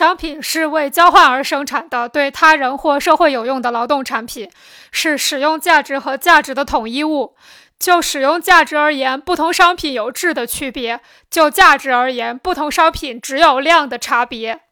商品是为交换而生产的对他人或社会有用的劳动产品是使用价值和价值的统一物。就使用价值而言不同商品有质的区别就价值而言不同商品只有量的差别。